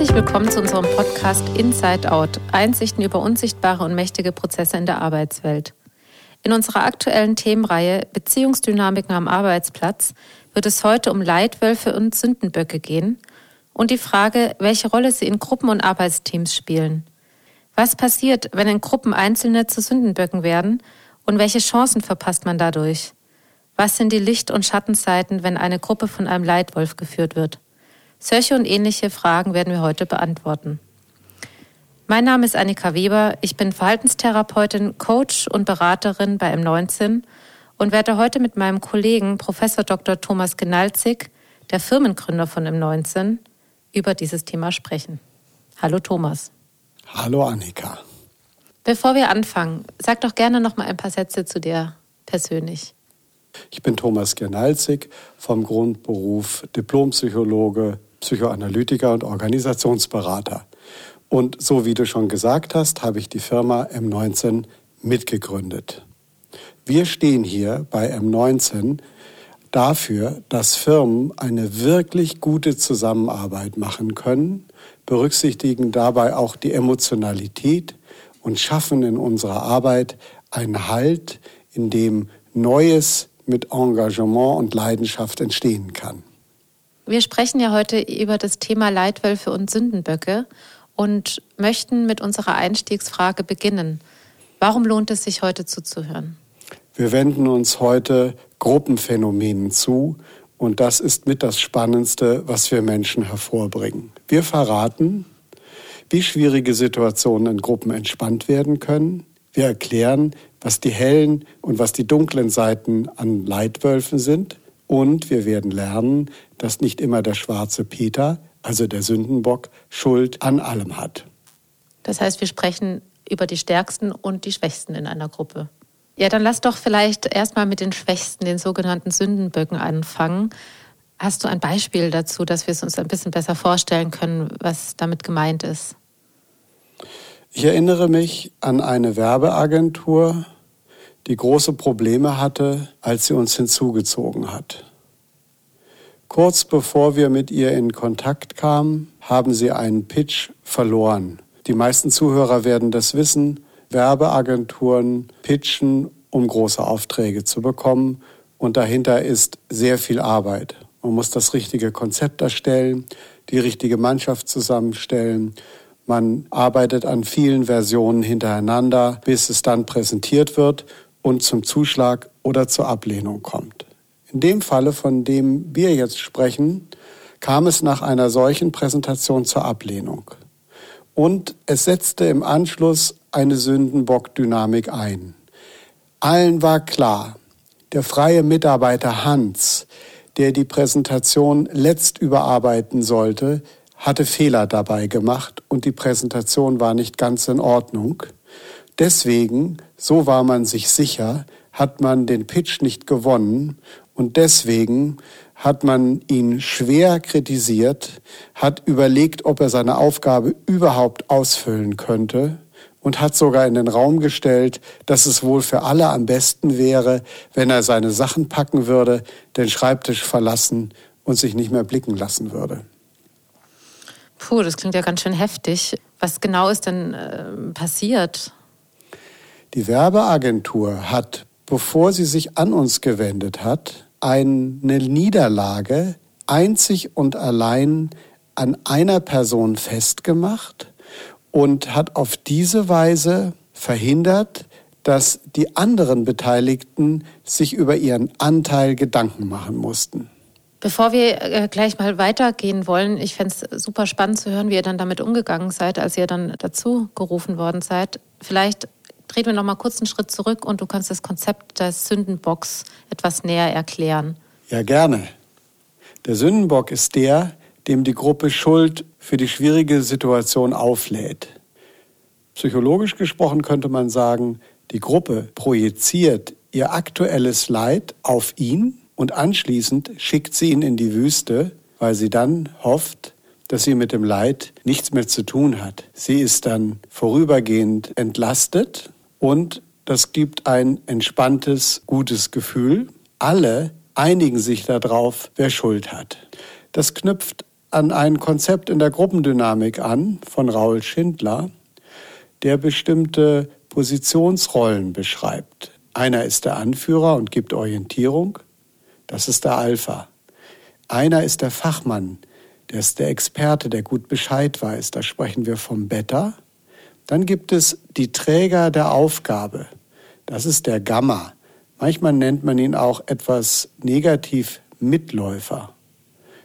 Herzlich willkommen zu unserem Podcast Inside Out, Einsichten über unsichtbare und mächtige Prozesse in der Arbeitswelt. In unserer aktuellen Themenreihe Beziehungsdynamiken am Arbeitsplatz wird es heute um Leitwölfe und Sündenböcke gehen und die Frage, welche Rolle sie in Gruppen und Arbeitsteams spielen. Was passiert, wenn in Gruppen Einzelne zu Sündenböcken werden und welche Chancen verpasst man dadurch? Was sind die Licht- und Schattenseiten, wenn eine Gruppe von einem Leitwolf geführt wird? Solche und ähnliche Fragen werden wir heute beantworten. Mein Name ist Annika Weber, ich bin Verhaltenstherapeutin, Coach und Beraterin bei M19 und werde heute mit meinem Kollegen Prof. Dr. Thomas Genalzig, der Firmengründer von M19, über dieses Thema sprechen. Hallo Thomas. Hallo Annika. Bevor wir anfangen, sag doch gerne noch mal ein paar Sätze zu dir persönlich. Ich bin Thomas Genalzig vom Grundberuf Diplompsychologe, Psychoanalytiker und Organisationsberater. Und so wie du schon gesagt hast, habe ich die Firma M19 mitgegründet. Wir stehen hier bei M19 dafür, dass Firmen eine wirklich gute Zusammenarbeit machen können, berücksichtigen dabei auch die Emotionalität und schaffen in unserer Arbeit einen Halt, in dem Neues mit Engagement und Leidenschaft entstehen kann. Wir sprechen ja heute über das Thema Leitwölfe und Sündenböcke und möchten mit unserer Einstiegsfrage beginnen. Warum lohnt es sich heute zuzuhören? Wir wenden uns heute Gruppenphänomenen zu und das ist mit das Spannendste, was wir Menschen hervorbringen. Wir verraten, wie schwierige Situationen in Gruppen entspannt werden können. Wir erklären, was die hellen und was die dunklen Seiten an Leitwölfen sind. Und wir werden lernen, dass nicht immer der schwarze Peter, also der Sündenbock, Schuld an allem hat. Das heißt, wir sprechen über die Stärksten und die Schwächsten in einer Gruppe. Ja, dann lass doch vielleicht erstmal mit den Schwächsten, den sogenannten Sündenböcken anfangen. Hast du ein Beispiel dazu, dass wir es uns ein bisschen besser vorstellen können, was damit gemeint ist? Ich erinnere mich an eine Werbeagentur, die große Probleme hatte, als sie uns hinzugezogen hat. Kurz bevor wir mit ihr in Kontakt kamen, haben sie einen Pitch verloren. Die meisten Zuhörer werden das wissen. Werbeagenturen pitchen, um große Aufträge zu bekommen. Und dahinter ist sehr viel Arbeit. Man muss das richtige Konzept erstellen, die richtige Mannschaft zusammenstellen man arbeitet an vielen Versionen hintereinander, bis es dann präsentiert wird und zum Zuschlag oder zur Ablehnung kommt. In dem Falle, von dem wir jetzt sprechen, kam es nach einer solchen Präsentation zur Ablehnung. Und es setzte im Anschluss eine Sündenbock-Dynamik ein. Allen war klar, der freie Mitarbeiter Hans, der die Präsentation letzt überarbeiten sollte, hatte Fehler dabei gemacht und die Präsentation war nicht ganz in Ordnung. Deswegen, so war man sich sicher, hat man den Pitch nicht gewonnen und deswegen hat man ihn schwer kritisiert, hat überlegt, ob er seine Aufgabe überhaupt ausfüllen könnte und hat sogar in den Raum gestellt, dass es wohl für alle am besten wäre, wenn er seine Sachen packen würde, den Schreibtisch verlassen und sich nicht mehr blicken lassen würde. Puh, das klingt ja ganz schön heftig. Was genau ist denn äh, passiert? Die Werbeagentur hat, bevor sie sich an uns gewendet hat, eine Niederlage einzig und allein an einer Person festgemacht und hat auf diese Weise verhindert, dass die anderen Beteiligten sich über ihren Anteil Gedanken machen mussten. Bevor wir äh, gleich mal weitergehen wollen, ich fände es super spannend zu hören, wie ihr dann damit umgegangen seid, als ihr dann dazu gerufen worden seid. Vielleicht drehen wir noch mal kurz einen Schritt zurück und du kannst das Konzept des Sündenbocks etwas näher erklären. Ja, gerne. Der Sündenbock ist der, dem die Gruppe Schuld für die schwierige Situation auflädt. Psychologisch gesprochen könnte man sagen, die Gruppe projiziert ihr aktuelles Leid auf ihn und anschließend schickt sie ihn in die Wüste, weil sie dann hofft, dass sie mit dem Leid nichts mehr zu tun hat. Sie ist dann vorübergehend entlastet und das gibt ein entspanntes, gutes Gefühl. Alle einigen sich darauf, wer Schuld hat. Das knüpft an ein Konzept in der Gruppendynamik an von Raul Schindler, der bestimmte Positionsrollen beschreibt. Einer ist der Anführer und gibt Orientierung, das ist der Alpha. Einer ist der Fachmann, der ist der Experte, der gut Bescheid weiß, da sprechen wir vom Beta. Dann gibt es die Träger der Aufgabe, das ist der Gamma. Manchmal nennt man ihn auch etwas negativ Mitläufer.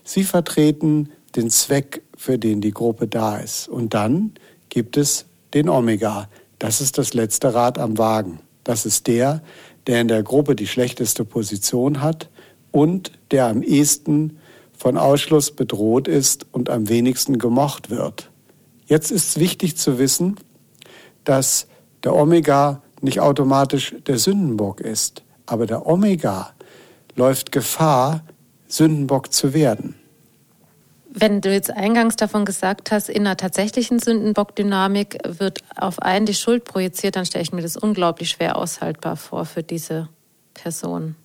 Sie vertreten den Zweck, für den die Gruppe da ist. Und dann gibt es den Omega. Das ist das letzte Rad am Wagen. Das ist der, der in der Gruppe die schlechteste Position hat und der am ehesten von Ausschluss bedroht ist und am wenigsten gemocht wird. Jetzt ist es wichtig zu wissen, dass der Omega nicht automatisch der Sündenbock ist, aber der Omega läuft Gefahr, Sündenbock zu werden. Wenn du jetzt eingangs davon gesagt hast, in einer tatsächlichen Sündenbock-Dynamik wird auf einen die Schuld projiziert, dann stelle ich mir das unglaublich schwer aushaltbar vor für diese Person.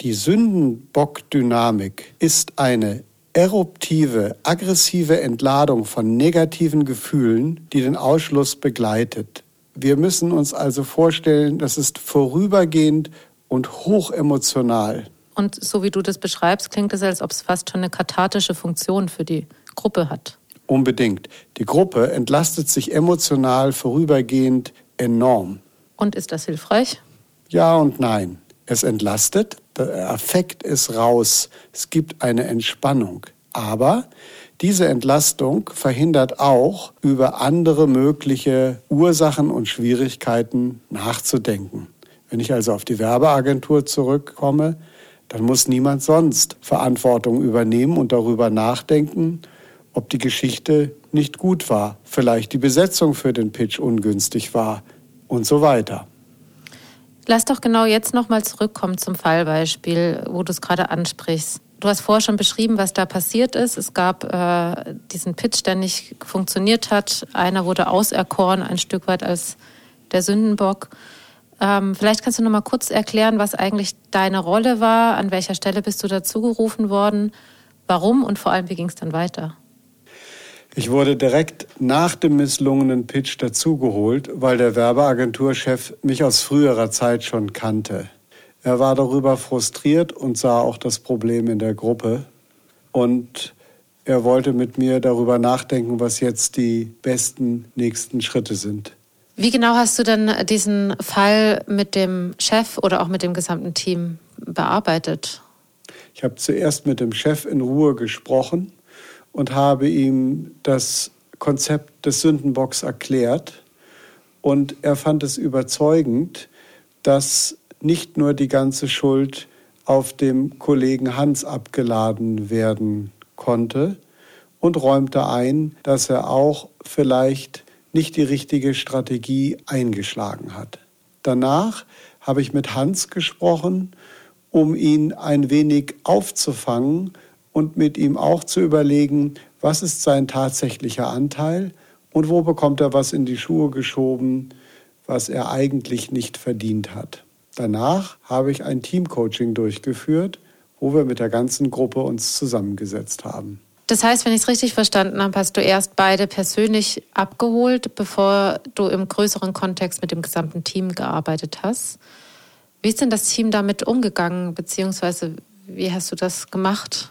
Die Sündenbock-Dynamik ist eine eruptive, aggressive Entladung von negativen Gefühlen, die den Ausschluss begleitet. Wir müssen uns also vorstellen, das ist vorübergehend und hochemotional. Und so wie du das beschreibst, klingt es, als ob es fast schon eine kathartische Funktion für die Gruppe hat. Unbedingt. Die Gruppe entlastet sich emotional vorübergehend enorm. Und ist das hilfreich? Ja und nein. Es entlastet, der Affekt ist raus, es gibt eine Entspannung. Aber diese Entlastung verhindert auch, über andere mögliche Ursachen und Schwierigkeiten nachzudenken. Wenn ich also auf die Werbeagentur zurückkomme, dann muss niemand sonst Verantwortung übernehmen und darüber nachdenken, ob die Geschichte nicht gut war, vielleicht die Besetzung für den Pitch ungünstig war und so weiter. Lass doch genau jetzt nochmal zurückkommen zum Fallbeispiel, wo du es gerade ansprichst. Du hast vorher schon beschrieben, was da passiert ist. Es gab äh, diesen Pitch, der nicht funktioniert hat. Einer wurde auserkoren, ein Stück weit als der Sündenbock. Ähm, vielleicht kannst du noch mal kurz erklären, was eigentlich deine Rolle war, an welcher Stelle bist du dazugerufen worden, warum und vor allem, wie ging es dann weiter? Ich wurde direkt nach dem misslungenen Pitch dazugeholt, weil der Werbeagenturchef mich aus früherer Zeit schon kannte. Er war darüber frustriert und sah auch das Problem in der Gruppe. Und er wollte mit mir darüber nachdenken, was jetzt die besten nächsten Schritte sind. Wie genau hast du denn diesen Fall mit dem Chef oder auch mit dem gesamten Team bearbeitet? Ich habe zuerst mit dem Chef in Ruhe gesprochen und habe ihm das Konzept des Sündenbocks erklärt. Und er fand es überzeugend, dass nicht nur die ganze Schuld auf dem Kollegen Hans abgeladen werden konnte und räumte ein, dass er auch vielleicht nicht die richtige Strategie eingeschlagen hat. Danach habe ich mit Hans gesprochen, um ihn ein wenig aufzufangen und mit ihm auch zu überlegen, was ist sein tatsächlicher Anteil und wo bekommt er was in die Schuhe geschoben, was er eigentlich nicht verdient hat. Danach habe ich ein Teamcoaching durchgeführt, wo wir mit der ganzen Gruppe uns zusammengesetzt haben. Das heißt, wenn ich es richtig verstanden habe, hast du erst beide persönlich abgeholt, bevor du im größeren Kontext mit dem gesamten Team gearbeitet hast. Wie ist denn das Team damit umgegangen, beziehungsweise wie hast du das gemacht?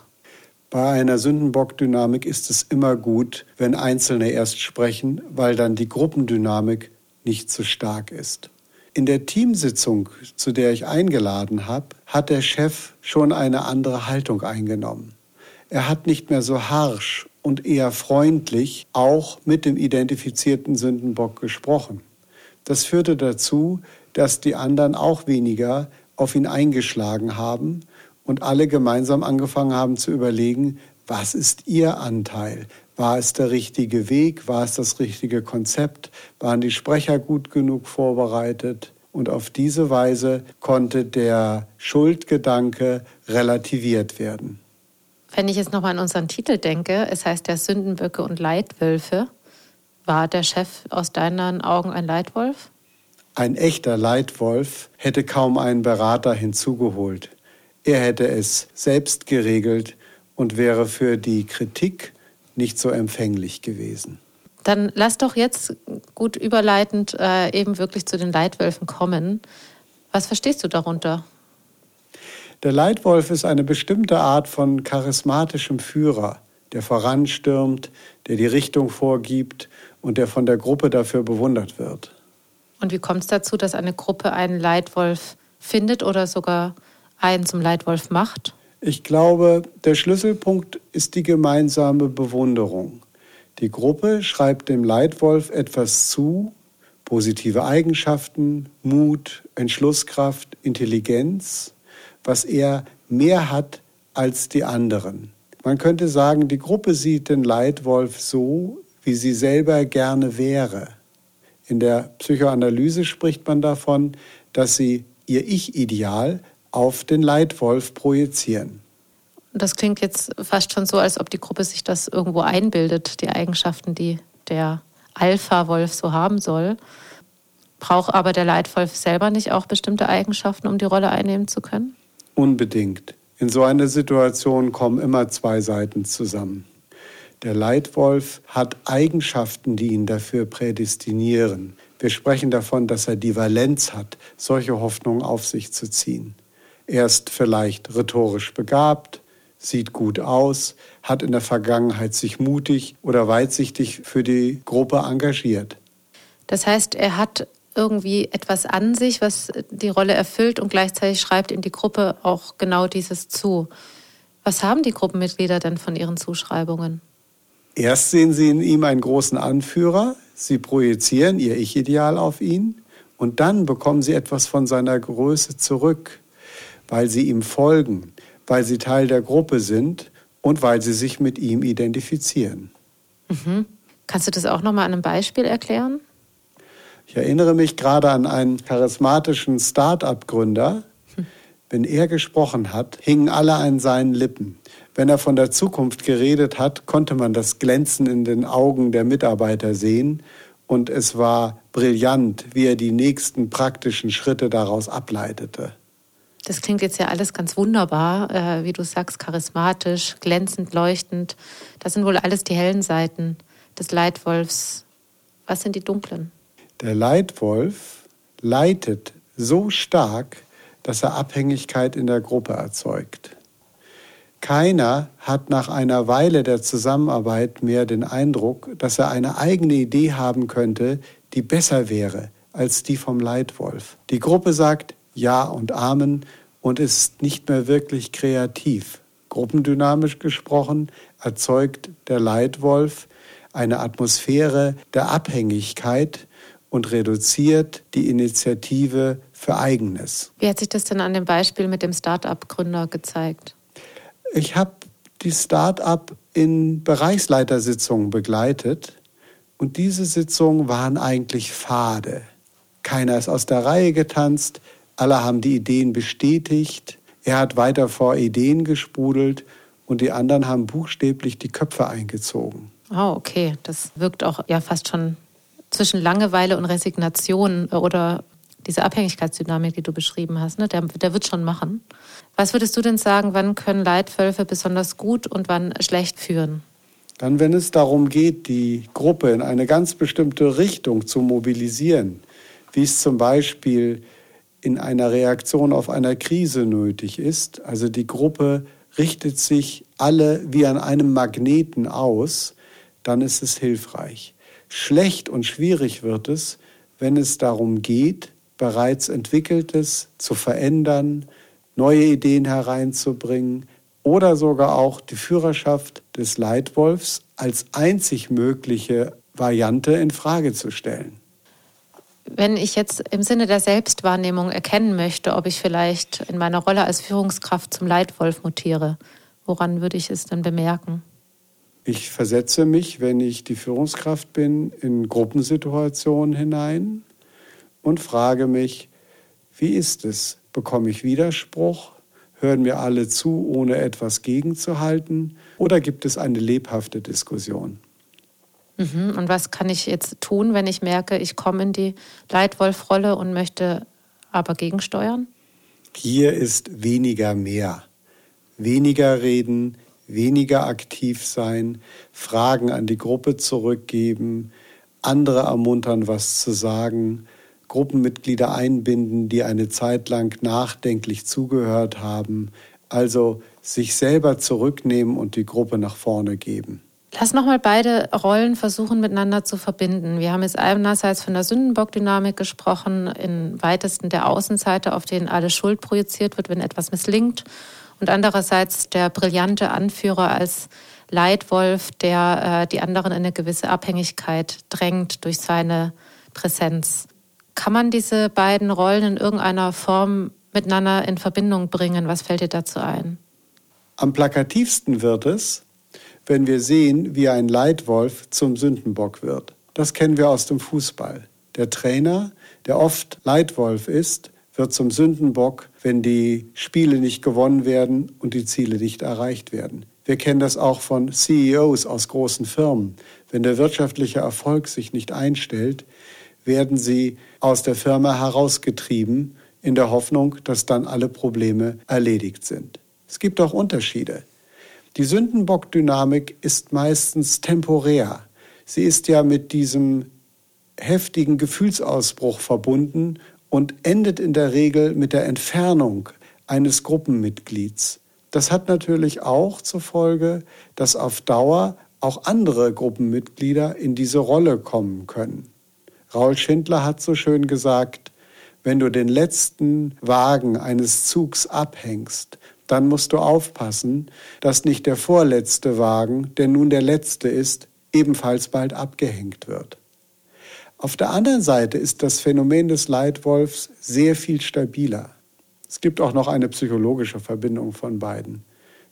Bei einer Sündenbock-Dynamik ist es immer gut, wenn Einzelne erst sprechen, weil dann die Gruppendynamik nicht so stark ist. In der Teamsitzung, zu der ich eingeladen habe, hat der Chef schon eine andere Haltung eingenommen. Er hat nicht mehr so harsch und eher freundlich auch mit dem identifizierten Sündenbock gesprochen. Das führte dazu, dass die anderen auch weniger auf ihn eingeschlagen haben und alle gemeinsam angefangen haben zu überlegen, was ist ihr Anteil? War es der richtige Weg? War es das richtige Konzept? Waren die Sprecher gut genug vorbereitet? Und auf diese Weise konnte der Schuldgedanke relativiert werden. Wenn ich jetzt nochmal an unseren Titel denke, es heißt ja Sündenböcke und Leitwölfe. War der Chef aus deinen Augen ein Leitwolf? Ein echter Leitwolf hätte kaum einen Berater hinzugeholt. Er hätte es selbst geregelt und wäre für die Kritik nicht so empfänglich gewesen. Dann lass doch jetzt gut überleitend äh, eben wirklich zu den Leitwölfen kommen. Was verstehst du darunter? Der Leitwolf ist eine bestimmte Art von charismatischem Führer, der voranstürmt, der die Richtung vorgibt und der von der Gruppe dafür bewundert wird. Und wie kommt es dazu, dass eine Gruppe einen Leitwolf findet oder sogar einen zum Leitwolf macht? Ich glaube, der Schlüsselpunkt ist die gemeinsame Bewunderung. Die Gruppe schreibt dem Leitwolf etwas zu, positive Eigenschaften, Mut, Entschlusskraft, Intelligenz, was er mehr hat als die anderen. Man könnte sagen, die Gruppe sieht den Leitwolf so, wie sie selber gerne wäre. In der Psychoanalyse spricht man davon, dass sie ihr Ich-Ideal auf den Leitwolf projizieren. Das klingt jetzt fast schon so, als ob die Gruppe sich das irgendwo einbildet, die Eigenschaften, die der Alpha-Wolf so haben soll. Braucht aber der Leitwolf selber nicht auch bestimmte Eigenschaften, um die Rolle einnehmen zu können? Unbedingt. In so einer Situation kommen immer zwei Seiten zusammen. Der Leitwolf hat Eigenschaften, die ihn dafür prädestinieren. Wir sprechen davon, dass er die Valenz hat, solche Hoffnungen auf sich zu ziehen. Er ist vielleicht rhetorisch begabt, sieht gut aus, hat in der Vergangenheit sich mutig oder weitsichtig für die Gruppe engagiert. Das heißt, er hat irgendwie etwas an sich, was die Rolle erfüllt und gleichzeitig schreibt ihm die Gruppe auch genau dieses zu. Was haben die Gruppenmitglieder denn von ihren Zuschreibungen? Erst sehen sie in ihm einen großen Anführer, sie projizieren ihr Ich-Ideal auf ihn und dann bekommen sie etwas von seiner Größe zurück weil sie ihm folgen, weil sie Teil der Gruppe sind und weil sie sich mit ihm identifizieren. Mhm. Kannst du das auch noch mal an einem Beispiel erklären? Ich erinnere mich gerade an einen charismatischen Start-up-Gründer. Hm. Wenn er gesprochen hat, hingen alle an seinen Lippen. Wenn er von der Zukunft geredet hat, konnte man das Glänzen in den Augen der Mitarbeiter sehen. Und es war brillant, wie er die nächsten praktischen Schritte daraus ableitete. Das klingt jetzt ja alles ganz wunderbar, äh, wie du sagst, charismatisch, glänzend, leuchtend. Das sind wohl alles die hellen Seiten des Leitwolfs. Was sind die dunklen? Der Leitwolf leitet so stark, dass er Abhängigkeit in der Gruppe erzeugt. Keiner hat nach einer Weile der Zusammenarbeit mehr den Eindruck, dass er eine eigene Idee haben könnte, die besser wäre als die vom Leitwolf. Die Gruppe sagt, ja und Amen und ist nicht mehr wirklich kreativ. Gruppendynamisch gesprochen erzeugt der Leitwolf eine Atmosphäre der Abhängigkeit und reduziert die Initiative für Eigenes. Wie hat sich das denn an dem Beispiel mit dem Start-up-Gründer gezeigt? Ich habe die Start-up in Bereichsleitersitzungen begleitet und diese Sitzungen waren eigentlich fade. Keiner ist aus der Reihe getanzt, alle haben die Ideen bestätigt. Er hat weiter vor Ideen gesprudelt und die anderen haben buchstäblich die Köpfe eingezogen. Oh, okay. Das wirkt auch ja fast schon zwischen Langeweile und Resignation oder diese Abhängigkeitsdynamik, die du beschrieben hast, ne? der, der wird schon machen. Was würdest du denn sagen, wann können Leitwölfe besonders gut und wann schlecht führen? Dann, wenn es darum geht, die Gruppe in eine ganz bestimmte Richtung zu mobilisieren, wie es zum Beispiel in einer Reaktion auf einer Krise nötig ist. Also die Gruppe richtet sich alle wie an einem Magneten aus, dann ist es hilfreich. Schlecht und schwierig wird es, wenn es darum geht, bereits Entwickeltes zu verändern, neue Ideen hereinzubringen oder sogar auch die Führerschaft des Leitwolfs als einzig mögliche Variante in Frage zu stellen. Wenn ich jetzt im Sinne der Selbstwahrnehmung erkennen möchte, ob ich vielleicht in meiner Rolle als Führungskraft zum Leitwolf mutiere, woran würde ich es denn bemerken? Ich versetze mich, wenn ich die Führungskraft bin, in Gruppensituationen hinein und frage mich, wie ist es? Bekomme ich Widerspruch? Hören mir alle zu, ohne etwas gegenzuhalten? Oder gibt es eine lebhafte Diskussion? Mhm. Und was kann ich jetzt tun, wenn ich merke, ich komme in die Leitwolf-Rolle und möchte aber gegensteuern? Hier ist weniger mehr. Weniger reden, weniger aktiv sein, Fragen an die Gruppe zurückgeben, andere ermuntern, was zu sagen, Gruppenmitglieder einbinden, die eine Zeit lang nachdenklich zugehört haben, also sich selber zurücknehmen und die Gruppe nach vorne geben. Lass nochmal beide Rollen versuchen miteinander zu verbinden. Wir haben jetzt einerseits von der Sündenbock-Dynamik gesprochen, in weitesten der Außenseite, auf den alle Schuld projiziert wird, wenn etwas misslingt. Und andererseits der brillante Anführer als Leitwolf, der äh, die anderen in eine gewisse Abhängigkeit drängt durch seine Präsenz. Kann man diese beiden Rollen in irgendeiner Form miteinander in Verbindung bringen? Was fällt dir dazu ein? Am plakativsten wird es, wenn wir sehen, wie ein Leitwolf zum Sündenbock wird. Das kennen wir aus dem Fußball. Der Trainer, der oft Leitwolf ist, wird zum Sündenbock, wenn die Spiele nicht gewonnen werden und die Ziele nicht erreicht werden. Wir kennen das auch von CEOs aus großen Firmen. Wenn der wirtschaftliche Erfolg sich nicht einstellt, werden sie aus der Firma herausgetrieben in der Hoffnung, dass dann alle Probleme erledigt sind. Es gibt auch Unterschiede. Die Sündenbock-Dynamik ist meistens temporär. Sie ist ja mit diesem heftigen Gefühlsausbruch verbunden und endet in der Regel mit der Entfernung eines Gruppenmitglieds. Das hat natürlich auch zur Folge, dass auf Dauer auch andere Gruppenmitglieder in diese Rolle kommen können. Raul Schindler hat so schön gesagt, wenn du den letzten Wagen eines Zugs abhängst, dann musst du aufpassen, dass nicht der vorletzte Wagen, der nun der letzte ist, ebenfalls bald abgehängt wird. Auf der anderen Seite ist das Phänomen des Leitwolfs sehr viel stabiler. Es gibt auch noch eine psychologische Verbindung von beiden.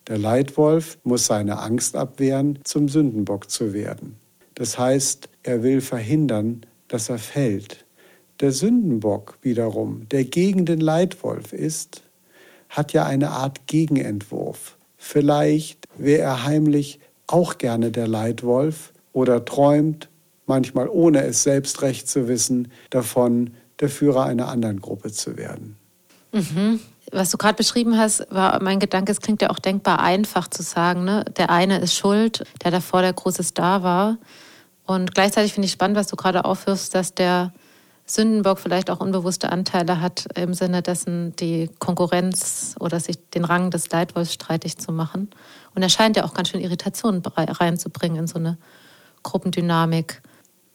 Der Leitwolf muss seine Angst abwehren, zum Sündenbock zu werden. Das heißt, er will verhindern, dass er fällt. Der Sündenbock wiederum, der gegen den Leitwolf ist, hat ja eine Art Gegenentwurf. Vielleicht wäre er heimlich auch gerne der Leitwolf oder träumt, manchmal ohne es selbst recht zu wissen, davon, der Führer einer anderen Gruppe zu werden. Mhm. Was du gerade beschrieben hast, war mein Gedanke, es klingt ja auch denkbar einfach zu sagen, ne? der eine ist schuld, der davor der große Star war. Und gleichzeitig finde ich spannend, was du gerade aufwirfst, dass der Sündenbock vielleicht auch unbewusste Anteile hat, im Sinne dessen die Konkurrenz oder sich den Rang des Leitwolfs streitig zu machen. Und er scheint ja auch ganz schön Irritationen reinzubringen in so eine Gruppendynamik.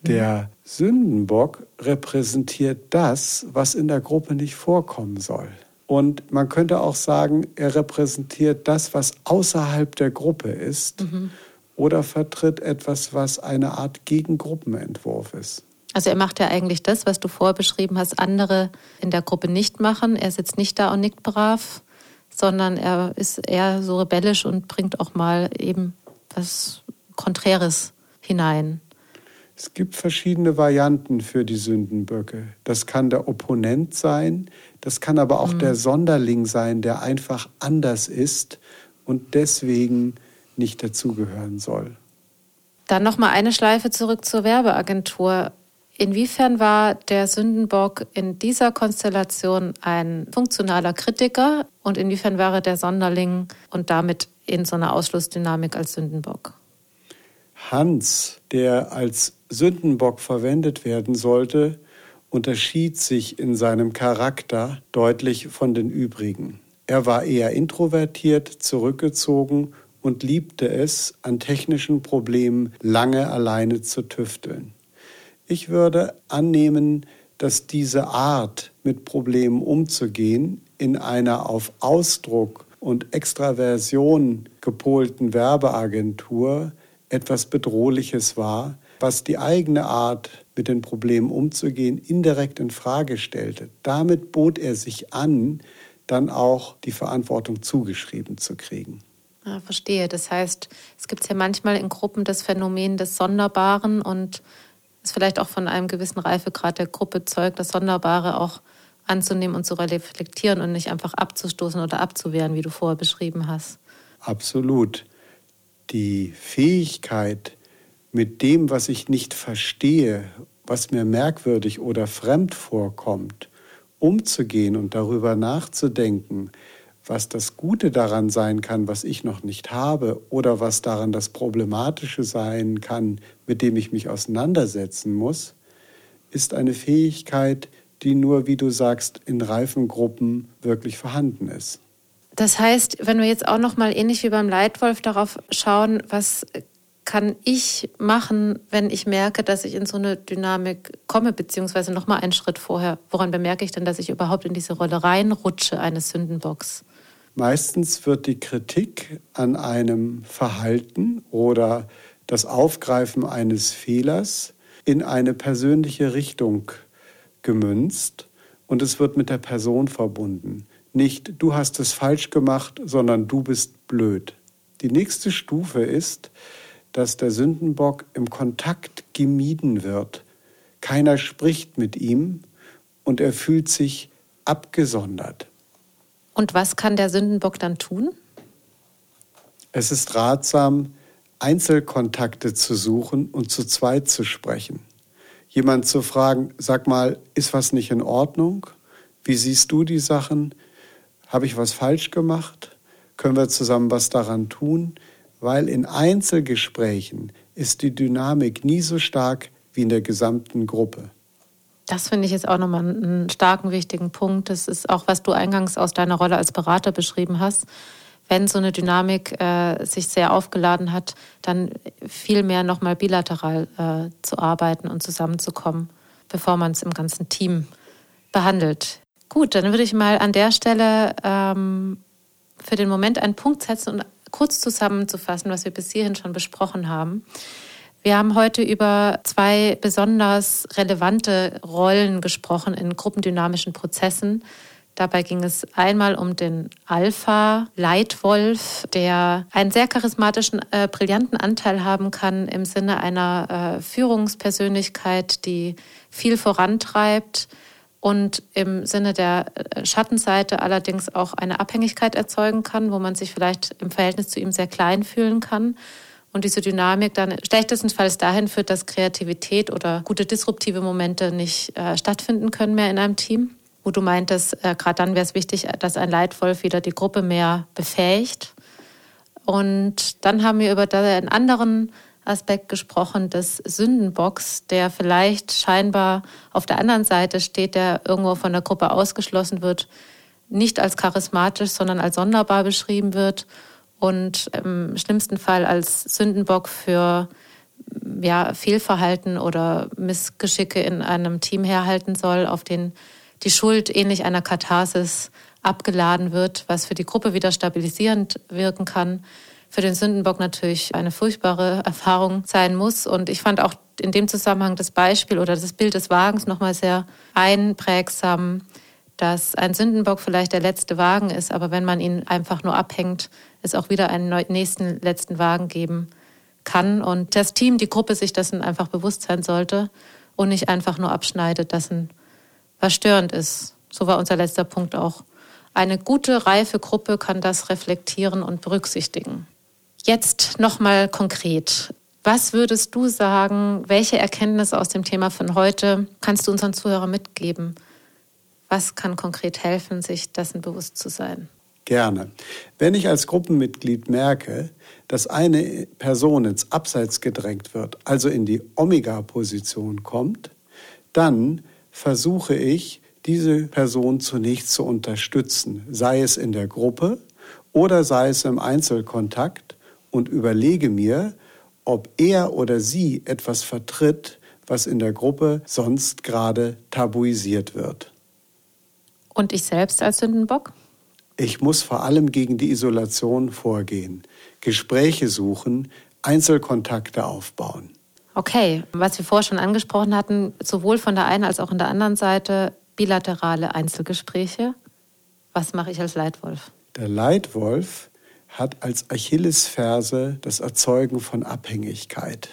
Der Sündenbock repräsentiert das, was in der Gruppe nicht vorkommen soll. Und man könnte auch sagen, er repräsentiert das, was außerhalb der Gruppe ist mhm. oder vertritt etwas, was eine Art Gegengruppenentwurf ist. Also er macht ja eigentlich das, was du vorher beschrieben hast, andere in der Gruppe nicht machen. Er sitzt nicht da und nickt brav, sondern er ist eher so rebellisch und bringt auch mal eben was Konträres hinein. Es gibt verschiedene Varianten für die Sündenböcke. Das kann der Opponent sein, das kann aber auch mhm. der Sonderling sein, der einfach anders ist und deswegen nicht dazugehören soll. Dann noch mal eine Schleife zurück zur Werbeagentur. Inwiefern war der Sündenbock in dieser Konstellation ein funktionaler Kritiker und inwiefern war er der Sonderling und damit in so einer Ausschlussdynamik als Sündenbock? Hans, der als Sündenbock verwendet werden sollte, unterschied sich in seinem Charakter deutlich von den übrigen. Er war eher introvertiert, zurückgezogen und liebte es, an technischen Problemen lange alleine zu tüfteln. Ich würde annehmen, dass diese Art, mit Problemen umzugehen, in einer auf Ausdruck und Extraversion gepolten Werbeagentur etwas Bedrohliches war, was die eigene Art, mit den Problemen umzugehen, indirekt in Frage stellte. Damit bot er sich an, dann auch die Verantwortung zugeschrieben zu kriegen. Ja, verstehe. Das heißt, es gibt ja manchmal in Gruppen das Phänomen des Sonderbaren und es vielleicht auch von einem gewissen Reifegrad der Gruppe zeugt, das Sonderbare auch anzunehmen und zu reflektieren und nicht einfach abzustoßen oder abzuwehren, wie du vorher beschrieben hast. Absolut die Fähigkeit, mit dem, was ich nicht verstehe, was mir merkwürdig oder fremd vorkommt, umzugehen und darüber nachzudenken, was das Gute daran sein kann, was ich noch nicht habe, oder was daran das Problematische sein kann, mit dem ich mich auseinandersetzen muss, ist eine Fähigkeit, die nur, wie du sagst, in reifen Gruppen wirklich vorhanden ist. Das heißt, wenn wir jetzt auch noch mal ähnlich wie beim Leitwolf darauf schauen, was kann ich machen, wenn ich merke, dass ich in so eine Dynamik komme, beziehungsweise noch mal einen Schritt vorher? Woran bemerke ich denn, dass ich überhaupt in diese Rolle reinrutsche eines Sündenbocks? Meistens wird die Kritik an einem Verhalten oder das Aufgreifen eines Fehlers in eine persönliche Richtung gemünzt und es wird mit der Person verbunden. Nicht du hast es falsch gemacht, sondern du bist blöd. Die nächste Stufe ist, dass der Sündenbock im Kontakt gemieden wird. Keiner spricht mit ihm und er fühlt sich abgesondert. Und was kann der Sündenbock dann tun? Es ist ratsam, Einzelkontakte zu suchen und zu zweit zu sprechen. Jemand zu fragen, sag mal, ist was nicht in Ordnung? Wie siehst du die Sachen? Habe ich was falsch gemacht? Können wir zusammen was daran tun? weil in Einzelgesprächen ist die Dynamik nie so stark wie in der gesamten Gruppe. Das finde ich jetzt auch nochmal einen starken, wichtigen Punkt. Das ist auch, was du eingangs aus deiner Rolle als Berater beschrieben hast. Wenn so eine Dynamik äh, sich sehr aufgeladen hat, dann viel mehr nochmal bilateral äh, zu arbeiten und zusammenzukommen, bevor man es im ganzen Team behandelt. Gut, dann würde ich mal an der Stelle ähm, für den Moment einen Punkt setzen und kurz zusammenzufassen, was wir bis hierhin schon besprochen haben. Wir haben heute über zwei besonders relevante Rollen gesprochen in gruppendynamischen Prozessen. Dabei ging es einmal um den Alpha-Leitwolf, der einen sehr charismatischen, äh, brillanten Anteil haben kann im Sinne einer äh, Führungspersönlichkeit, die viel vorantreibt, und im Sinne der äh, Schattenseite allerdings auch eine Abhängigkeit erzeugen kann, wo man sich vielleicht im Verhältnis zu ihm sehr klein fühlen kann. Und diese Dynamik dann schlechtestenfalls dahin führt, dass Kreativität oder gute disruptive Momente nicht äh, stattfinden können mehr in einem Team. Wo du meintest, äh, gerade dann wäre es wichtig, dass ein Leitwolf wieder die Gruppe mehr befähigt. Und dann haben wir über einen anderen Aspekt gesprochen des Sündenbocks, der vielleicht scheinbar auf der anderen Seite steht, der irgendwo von der Gruppe ausgeschlossen wird, nicht als charismatisch, sondern als sonderbar beschrieben wird und im schlimmsten Fall als Sündenbock für ja, Fehlverhalten oder Missgeschicke in einem Team herhalten soll, auf den die Schuld ähnlich einer Katharsis abgeladen wird, was für die Gruppe wieder stabilisierend wirken kann für den Sündenbock natürlich eine furchtbare Erfahrung sein muss. Und ich fand auch in dem Zusammenhang das Beispiel oder das Bild des Wagens nochmal sehr einprägsam, dass ein Sündenbock vielleicht der letzte Wagen ist, aber wenn man ihn einfach nur abhängt, es auch wieder einen nächsten letzten Wagen geben kann. Und das Team, die Gruppe sich dessen einfach bewusst sein sollte und nicht einfach nur abschneidet, dessen was störend ist. So war unser letzter Punkt auch. Eine gute, reife Gruppe kann das reflektieren und berücksichtigen. Jetzt nochmal konkret. Was würdest du sagen, welche Erkenntnisse aus dem Thema von heute kannst du unseren Zuhörern mitgeben? Was kann konkret helfen, sich dessen bewusst zu sein? Gerne. Wenn ich als Gruppenmitglied merke, dass eine Person ins Abseits gedrängt wird, also in die Omega-Position kommt, dann versuche ich, diese Person zunächst zu unterstützen, sei es in der Gruppe oder sei es im Einzelkontakt und überlege mir, ob er oder sie etwas vertritt, was in der Gruppe sonst gerade tabuisiert wird. Und ich selbst als Sündenbock? Ich muss vor allem gegen die Isolation vorgehen, Gespräche suchen, Einzelkontakte aufbauen. Okay, was wir vorher schon angesprochen hatten, sowohl von der einen als auch von der anderen Seite bilaterale Einzelgespräche. Was mache ich als Leitwolf? Der Leitwolf hat als Achillesferse das Erzeugen von Abhängigkeit.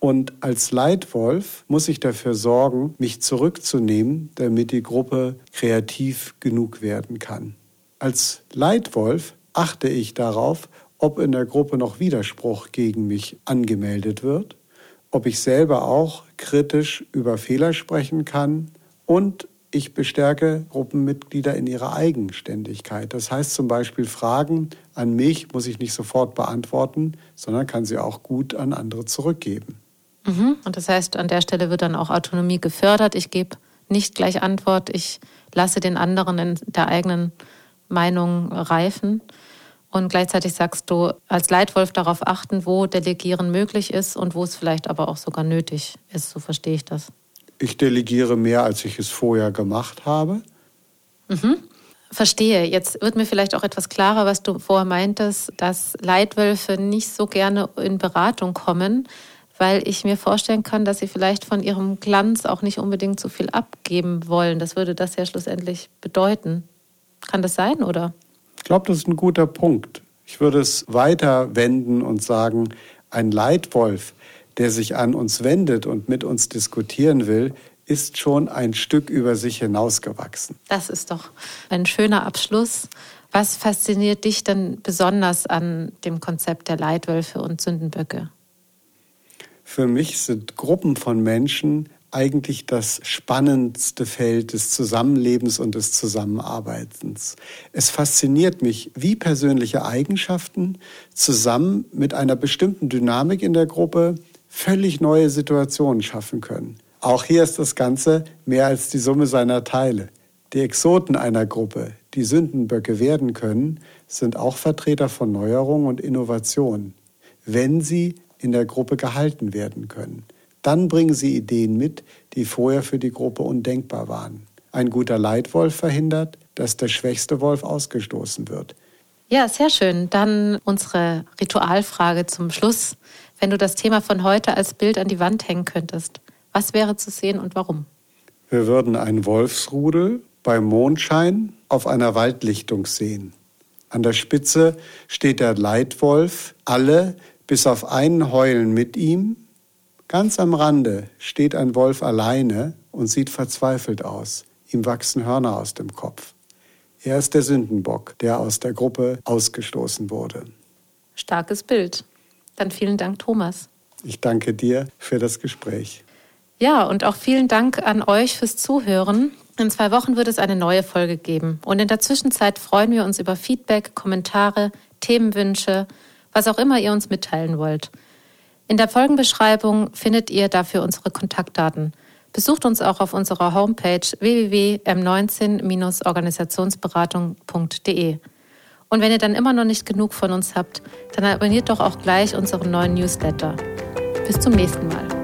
Und als Leitwolf muss ich dafür sorgen, mich zurückzunehmen, damit die Gruppe kreativ genug werden kann. Als Leitwolf achte ich darauf, ob in der Gruppe noch Widerspruch gegen mich angemeldet wird, ob ich selber auch kritisch über Fehler sprechen kann und ich bestärke Gruppenmitglieder in ihrer Eigenständigkeit. Das heißt zum Beispiel, Fragen an mich muss ich nicht sofort beantworten, sondern kann sie auch gut an andere zurückgeben. Mhm. Und das heißt, an der Stelle wird dann auch Autonomie gefördert. Ich gebe nicht gleich Antwort, ich lasse den anderen in der eigenen Meinung reifen. Und gleichzeitig sagst du, als Leitwolf darauf achten, wo Delegieren möglich ist und wo es vielleicht aber auch sogar nötig ist. So verstehe ich das. Ich delegiere mehr, als ich es vorher gemacht habe. Mhm. Verstehe. Jetzt wird mir vielleicht auch etwas klarer, was du vorher meintest, dass Leitwölfe nicht so gerne in Beratung kommen, weil ich mir vorstellen kann, dass sie vielleicht von ihrem Glanz auch nicht unbedingt so viel abgeben wollen. Das würde das ja schlussendlich bedeuten. Kann das sein, oder? Ich glaube, das ist ein guter Punkt. Ich würde es weiter wenden und sagen, ein Leitwolf, der sich an uns wendet und mit uns diskutieren will, ist schon ein Stück über sich hinausgewachsen. Das ist doch ein schöner Abschluss. Was fasziniert dich denn besonders an dem Konzept der Leitwölfe und Sündenböcke? Für mich sind Gruppen von Menschen eigentlich das spannendste Feld des Zusammenlebens und des Zusammenarbeitens. Es fasziniert mich, wie persönliche Eigenschaften zusammen mit einer bestimmten Dynamik in der Gruppe völlig neue Situationen schaffen können. Auch hier ist das Ganze mehr als die Summe seiner Teile. Die Exoten einer Gruppe, die Sündenböcke werden können, sind auch Vertreter von Neuerung und Innovation, wenn sie in der Gruppe gehalten werden können. Dann bringen sie Ideen mit, die vorher für die Gruppe undenkbar waren. Ein guter Leitwolf verhindert, dass der schwächste Wolf ausgestoßen wird. Ja, sehr schön. Dann unsere Ritualfrage zum Schluss. Wenn du das Thema von heute als Bild an die Wand hängen könntest, was wäre zu sehen und warum? Wir würden ein Wolfsrudel beim Mondschein auf einer Waldlichtung sehen. An der Spitze steht der Leitwolf, alle bis auf einen heulen mit ihm. Ganz am Rande steht ein Wolf alleine und sieht verzweifelt aus. Ihm wachsen Hörner aus dem Kopf. Er ist der Sündenbock, der aus der Gruppe ausgestoßen wurde. Starkes Bild. Dann vielen Dank, Thomas. Ich danke dir für das Gespräch. Ja, und auch vielen Dank an euch fürs Zuhören. In zwei Wochen wird es eine neue Folge geben. Und in der Zwischenzeit freuen wir uns über Feedback, Kommentare, Themenwünsche, was auch immer ihr uns mitteilen wollt. In der Folgenbeschreibung findet ihr dafür unsere Kontaktdaten. Besucht uns auch auf unserer Homepage www.m19-organisationsberatung.de. Und wenn ihr dann immer noch nicht genug von uns habt, dann abonniert doch auch gleich unseren neuen Newsletter. Bis zum nächsten Mal.